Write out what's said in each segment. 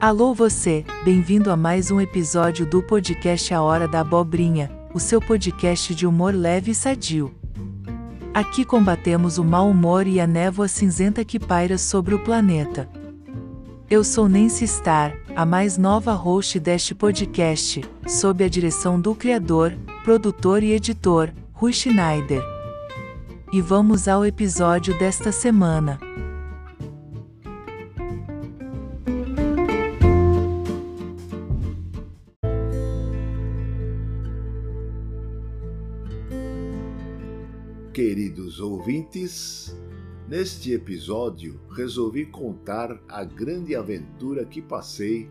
Alô você, bem-vindo a mais um episódio do podcast A Hora da Abobrinha, o seu podcast de humor leve e sadio. Aqui combatemos o mau humor e a névoa cinzenta que paira sobre o planeta. Eu sou Nancy Star, a mais nova host deste podcast, sob a direção do criador, produtor e editor, Rui Schneider. E vamos ao episódio desta semana. Queridos ouvintes, neste episódio resolvi contar a grande aventura que passei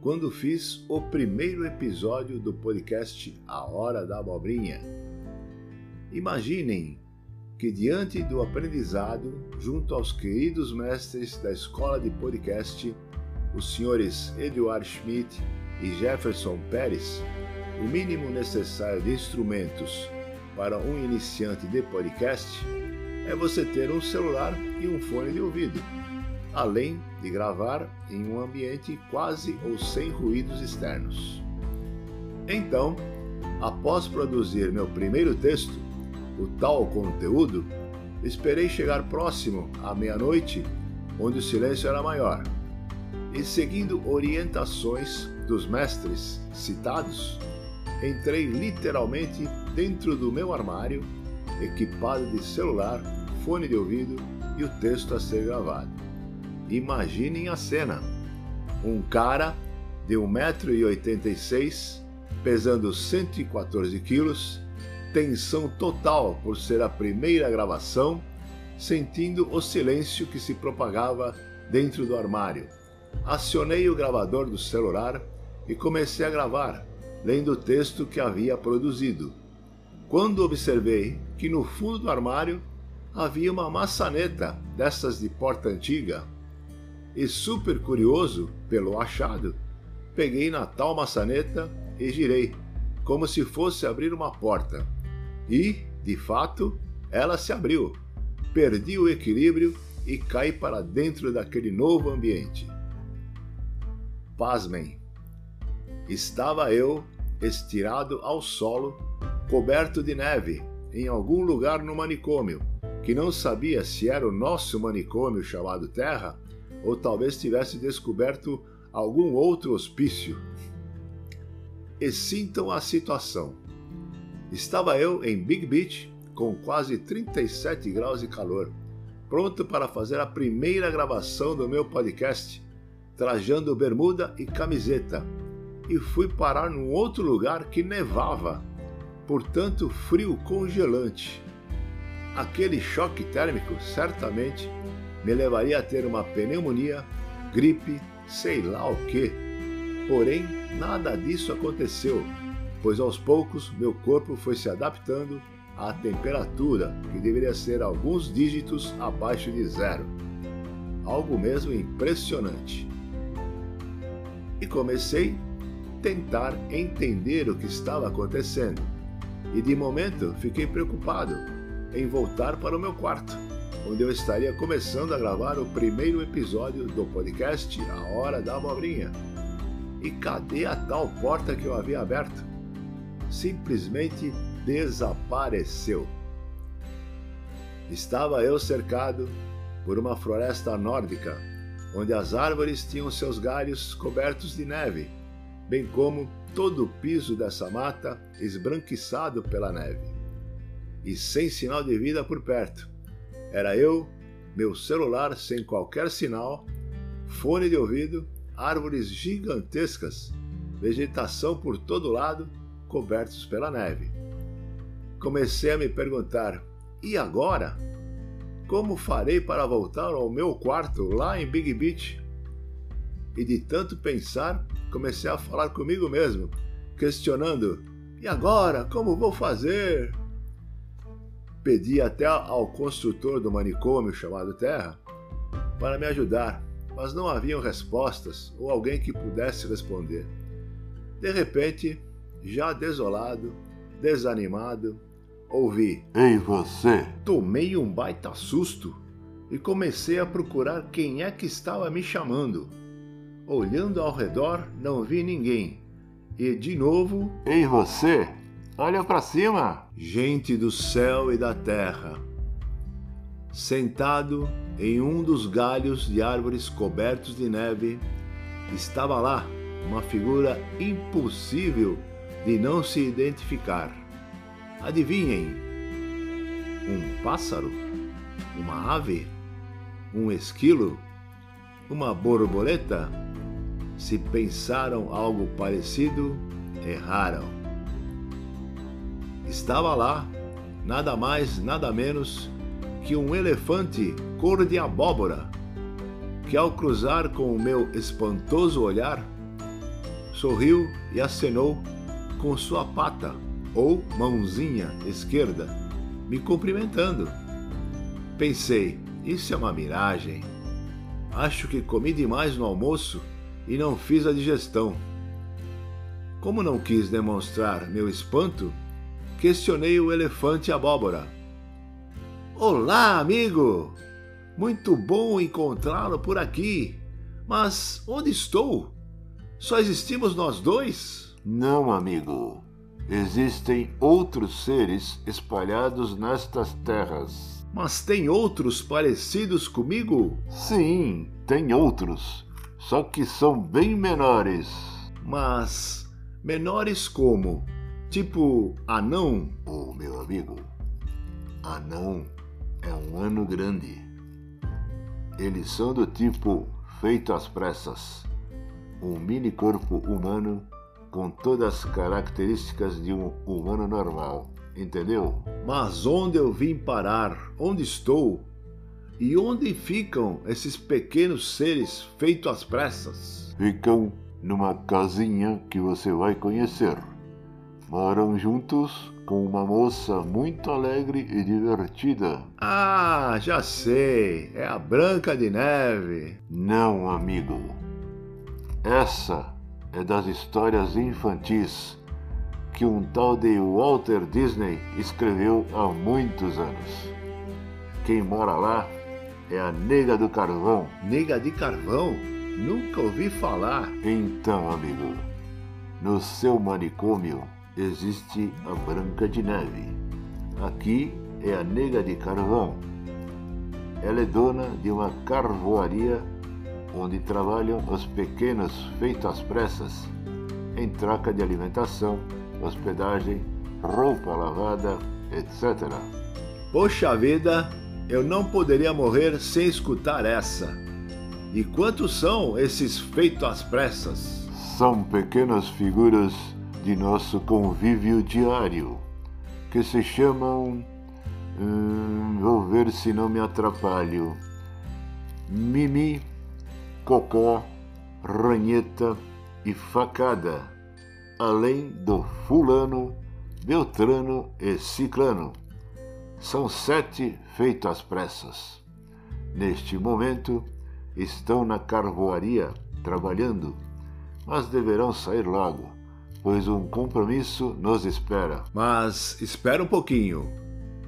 quando fiz o primeiro episódio do podcast A Hora da Abobrinha. Imaginem que, diante do aprendizado, junto aos queridos mestres da escola de podcast, os senhores Eduard Schmidt e Jefferson Pérez, o mínimo necessário de instrumentos para um iniciante de podcast é você ter um celular e um fone de ouvido, além de gravar em um ambiente quase ou sem ruídos externos. Então, após produzir meu primeiro texto, o tal conteúdo, esperei chegar próximo à meia-noite, onde o silêncio era maior, e seguindo orientações dos mestres citados, entrei literalmente dentro do meu armário, equipado de celular, fone de ouvido e o texto a ser gravado. Imaginem a cena: um cara de 1,86m, pesando 114 quilos, tensão total por ser a primeira gravação, sentindo o silêncio que se propagava dentro do armário. Acionei o gravador do celular e comecei a gravar lendo o texto que havia produzido. Quando observei que no fundo do armário havia uma maçaneta dessas de porta antiga, e super curioso pelo achado, peguei na tal maçaneta e girei, como se fosse abrir uma porta. E, de fato, ela se abriu. Perdi o equilíbrio e caí para dentro daquele novo ambiente. Pasmem! Estava eu estirado ao solo, coberto de neve, em algum lugar no manicômio, que não sabia se era o nosso manicômio chamado Terra ou talvez tivesse descoberto algum outro hospício. E sintam a situação. Estava eu em Big Beach com quase 37 graus de calor, pronto para fazer a primeira gravação do meu podcast, trajando bermuda e camiseta e fui parar num outro lugar que nevava, portanto frio congelante. Aquele choque térmico certamente me levaria a ter uma pneumonia, gripe, sei lá o que. Porém, nada disso aconteceu, pois aos poucos meu corpo foi se adaptando à temperatura, que deveria ser alguns dígitos abaixo de zero. Algo mesmo impressionante. E comecei tentar entender o que estava acontecendo. E de momento fiquei preocupado em voltar para o meu quarto, onde eu estaria começando a gravar o primeiro episódio do podcast A Hora da Abobrinha. E cadê a tal porta que eu havia aberto? Simplesmente desapareceu. Estava eu cercado por uma floresta nórdica, onde as árvores tinham seus galhos cobertos de neve bem como todo o piso dessa mata esbranquiçado pela neve. E sem sinal de vida por perto. Era eu, meu celular sem qualquer sinal, fone de ouvido, árvores gigantescas, vegetação por todo lado, cobertos pela neve. Comecei a me perguntar: e agora? Como farei para voltar ao meu quarto lá em Big Beach? E de tanto pensar, comecei a falar comigo mesmo, questionando: e agora? Como vou fazer? Pedi até ao construtor do manicômio chamado Terra para me ajudar, mas não haviam respostas ou alguém que pudesse responder. De repente, já desolado, desanimado, ouvi: Ei você! Tomei um baita susto e comecei a procurar quem é que estava me chamando. Olhando ao redor, não vi ninguém. E de novo, Ei você, olha para cima! gente do céu e da terra. Sentado em um dos galhos de árvores cobertos de neve, estava lá uma figura impossível de não se identificar. Adivinhem? Um pássaro? Uma ave? Um esquilo? Uma borboleta? Se pensaram algo parecido, erraram. Estava lá, nada mais, nada menos que um elefante cor de abóbora, que ao cruzar com o meu espantoso olhar, sorriu e acenou com sua pata ou mãozinha esquerda, me cumprimentando. Pensei, isso é uma miragem. Acho que comi demais no almoço e não fiz a digestão. Como não quis demonstrar meu espanto, questionei o elefante abóbora. Olá, amigo! Muito bom encontrá-lo por aqui. Mas onde estou? Só existimos nós dois? Não, amigo. Existem outros seres espalhados nestas terras. Mas tem outros parecidos comigo? Sim, tem outros, só que são bem menores. Mas menores como? Tipo anão? Oh, meu amigo, anão é um ano grande. Eles são do tipo feito às pressas, um mini corpo humano com todas as características de um humano normal, entendeu? Mas onde eu vim parar? Onde estou? E onde ficam esses pequenos seres feitos às pressas? Ficam numa casinha que você vai conhecer. Moram juntos com uma moça muito alegre e divertida. Ah, já sei, é a Branca de Neve. Não, amigo. Essa é das histórias infantis que um tal de Walter Disney escreveu há muitos anos. Quem mora lá é a Nega do Carvão. Nega de Carvão? Nunca ouvi falar. Então, amigo, no seu manicômio existe a Branca de Neve. Aqui é a Nega de Carvão. Ela é dona de uma carvoaria onde trabalham os pequenos feitos às pressas em troca de alimentação, hospedagem, roupa lavada, etc. Poxa vida, eu não poderia morrer sem escutar essa. E quantos são esses feitos às pressas? São pequenas figuras de nosso convívio diário, que se chamam. Hum, vou ver se não me atrapalho. Mimi, Cocó, Ranheta e Facada, além do Fulano, Beltrano e Ciclano. São sete feitos às pressas. Neste momento, estão na carvoaria trabalhando, mas deverão sair logo pois um compromisso nos espera. Mas espera um pouquinho.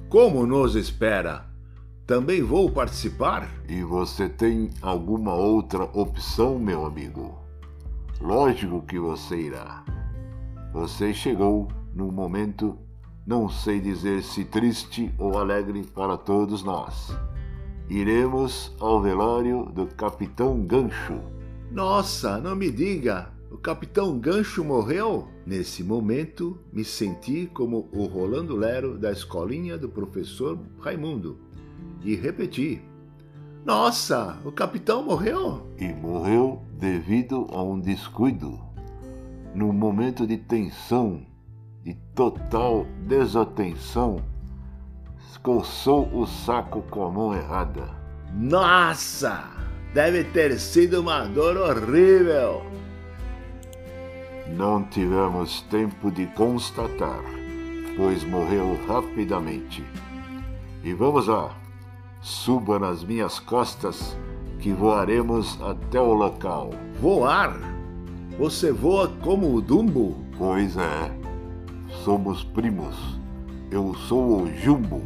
Como nos espera? Também vou participar? E você tem alguma outra opção, meu amigo? Lógico que você irá. Você chegou num momento, não sei dizer se triste ou alegre para todos nós. Iremos ao velório do Capitão Gancho. Nossa, não me diga! O capitão Gancho morreu? Nesse momento, me senti como o Rolando Lero da escolinha do professor Raimundo e repeti: Nossa, o capitão morreu? E morreu devido a um descuido. Num momento de tensão, de total desatenção, coçou o saco com a mão errada. Nossa! Deve ter sido uma dor horrível! Não tivemos tempo de constatar, pois morreu rapidamente. E vamos lá, suba nas minhas costas que voaremos até o local. Voar? Você voa como o Dumbo? Pois é, somos primos. Eu sou o Jumbo.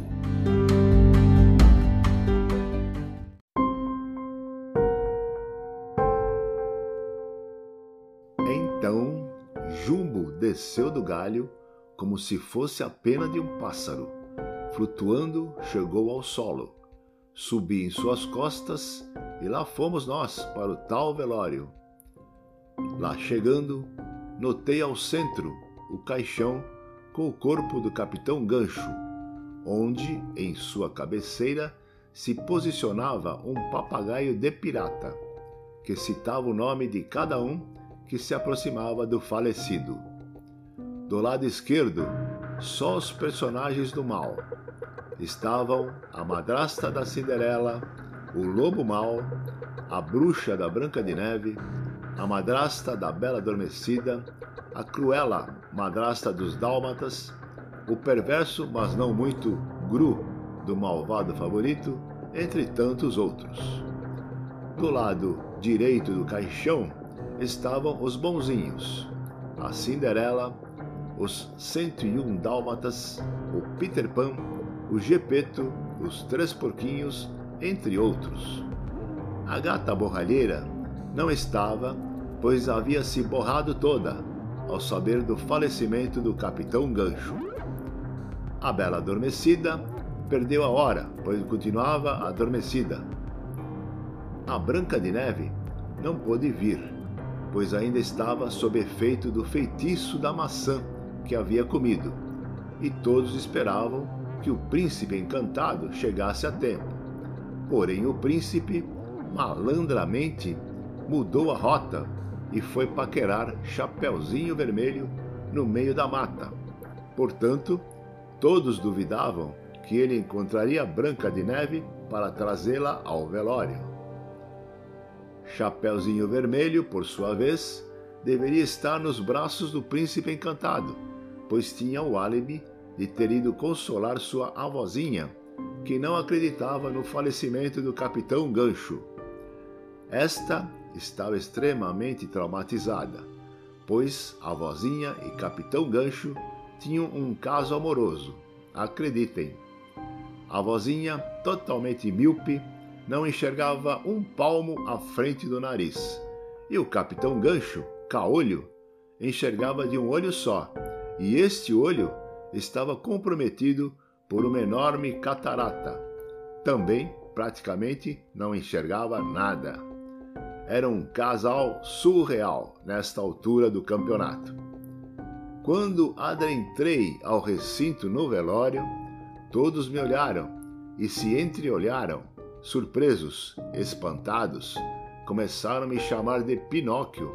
Então, Jumbo desceu do galho como se fosse a pena de um pássaro. Flutuando, chegou ao solo. Subi em suas costas e lá fomos nós para o tal velório. Lá chegando, notei ao centro o caixão com o corpo do capitão Gancho, onde, em sua cabeceira, se posicionava um papagaio de pirata, que citava o nome de cada um que se aproximava do falecido. Do lado esquerdo, só os personagens do mal. Estavam a madrasta da Cinderela, o lobo mau, a bruxa da Branca de Neve, a madrasta da Bela Adormecida, a cruela madrasta dos Dálmatas, o perverso, mas não muito, Gru do malvado favorito, entre tantos outros. Do lado direito do caixão estavam os bonzinhos, a Cinderela, os 101 Dálmatas, o Peter Pan, o Gepeto, os Três Porquinhos, entre outros. A gata borralheira não estava, pois havia se borrado toda ao saber do falecimento do capitão Gancho. A bela adormecida perdeu a hora, pois continuava adormecida. A Branca de Neve não pôde vir, pois ainda estava sob efeito do feitiço da maçã que havia comido, e todos esperavam que o príncipe encantado chegasse a tempo. Porém, o príncipe, malandramente, mudou a rota e foi paquerar Chapeuzinho Vermelho no meio da mata. Portanto, todos duvidavam que ele encontraria Branca de Neve para trazê-la ao velório. Chapeuzinho Vermelho, por sua vez, deveria estar nos braços do príncipe encantado pois tinha o álibi de ter ido consolar sua avózinha, que não acreditava no falecimento do capitão Gancho. Esta estava extremamente traumatizada, pois a avózinha e capitão Gancho tinham um caso amoroso. Acreditem. A avózinha, totalmente míope, não enxergava um palmo à frente do nariz, e o capitão Gancho, caolho, enxergava de um olho só e este olho estava comprometido por uma enorme catarata. Também praticamente não enxergava nada. Era um casal surreal nesta altura do campeonato. Quando adentrei ao recinto no velório, todos me olharam e se entreolharam, surpresos, espantados, começaram a me chamar de Pinóquio.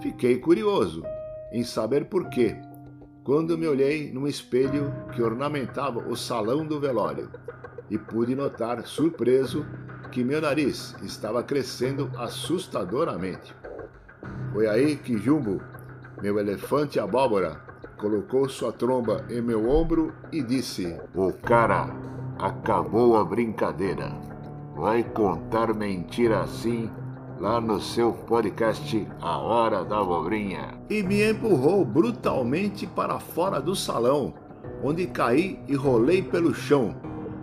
Fiquei curioso em saber por quê, quando me olhei num espelho que ornamentava o salão do velório e pude notar, surpreso, que meu nariz estava crescendo assustadoramente. Foi aí que Jumbo, meu elefante abóbora, colocou sua tromba em meu ombro e disse: O cara acabou a brincadeira. Vai contar mentira assim lá no seu podcast A Hora da Abobrinha. E me empurrou brutalmente para fora do salão, onde caí e rolei pelo chão,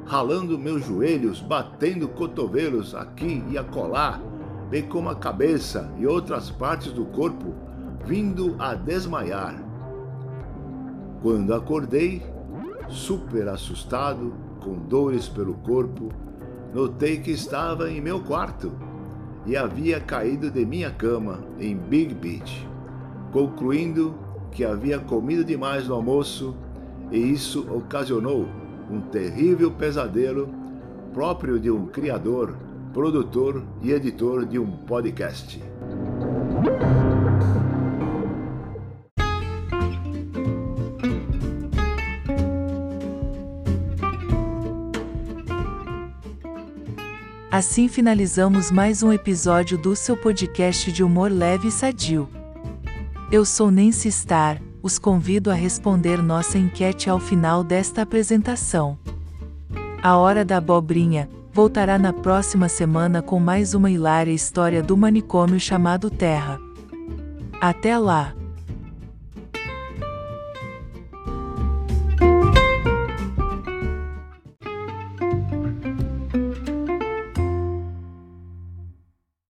ralando meus joelhos, batendo cotovelos aqui e acolá, bem como a cabeça e outras partes do corpo, vindo a desmaiar. Quando acordei, super assustado, com dores pelo corpo, notei que estava em meu quarto e havia caído de minha cama em Big Beach, concluindo que havia comido demais no almoço e isso ocasionou um terrível pesadelo próprio de um criador, produtor e editor de um podcast. Assim finalizamos mais um episódio do seu podcast de humor leve e sadio. Eu sou Nancy Star, os convido a responder nossa enquete ao final desta apresentação. A Hora da Abobrinha voltará na próxima semana com mais uma hilária história do manicômio chamado Terra. Até lá!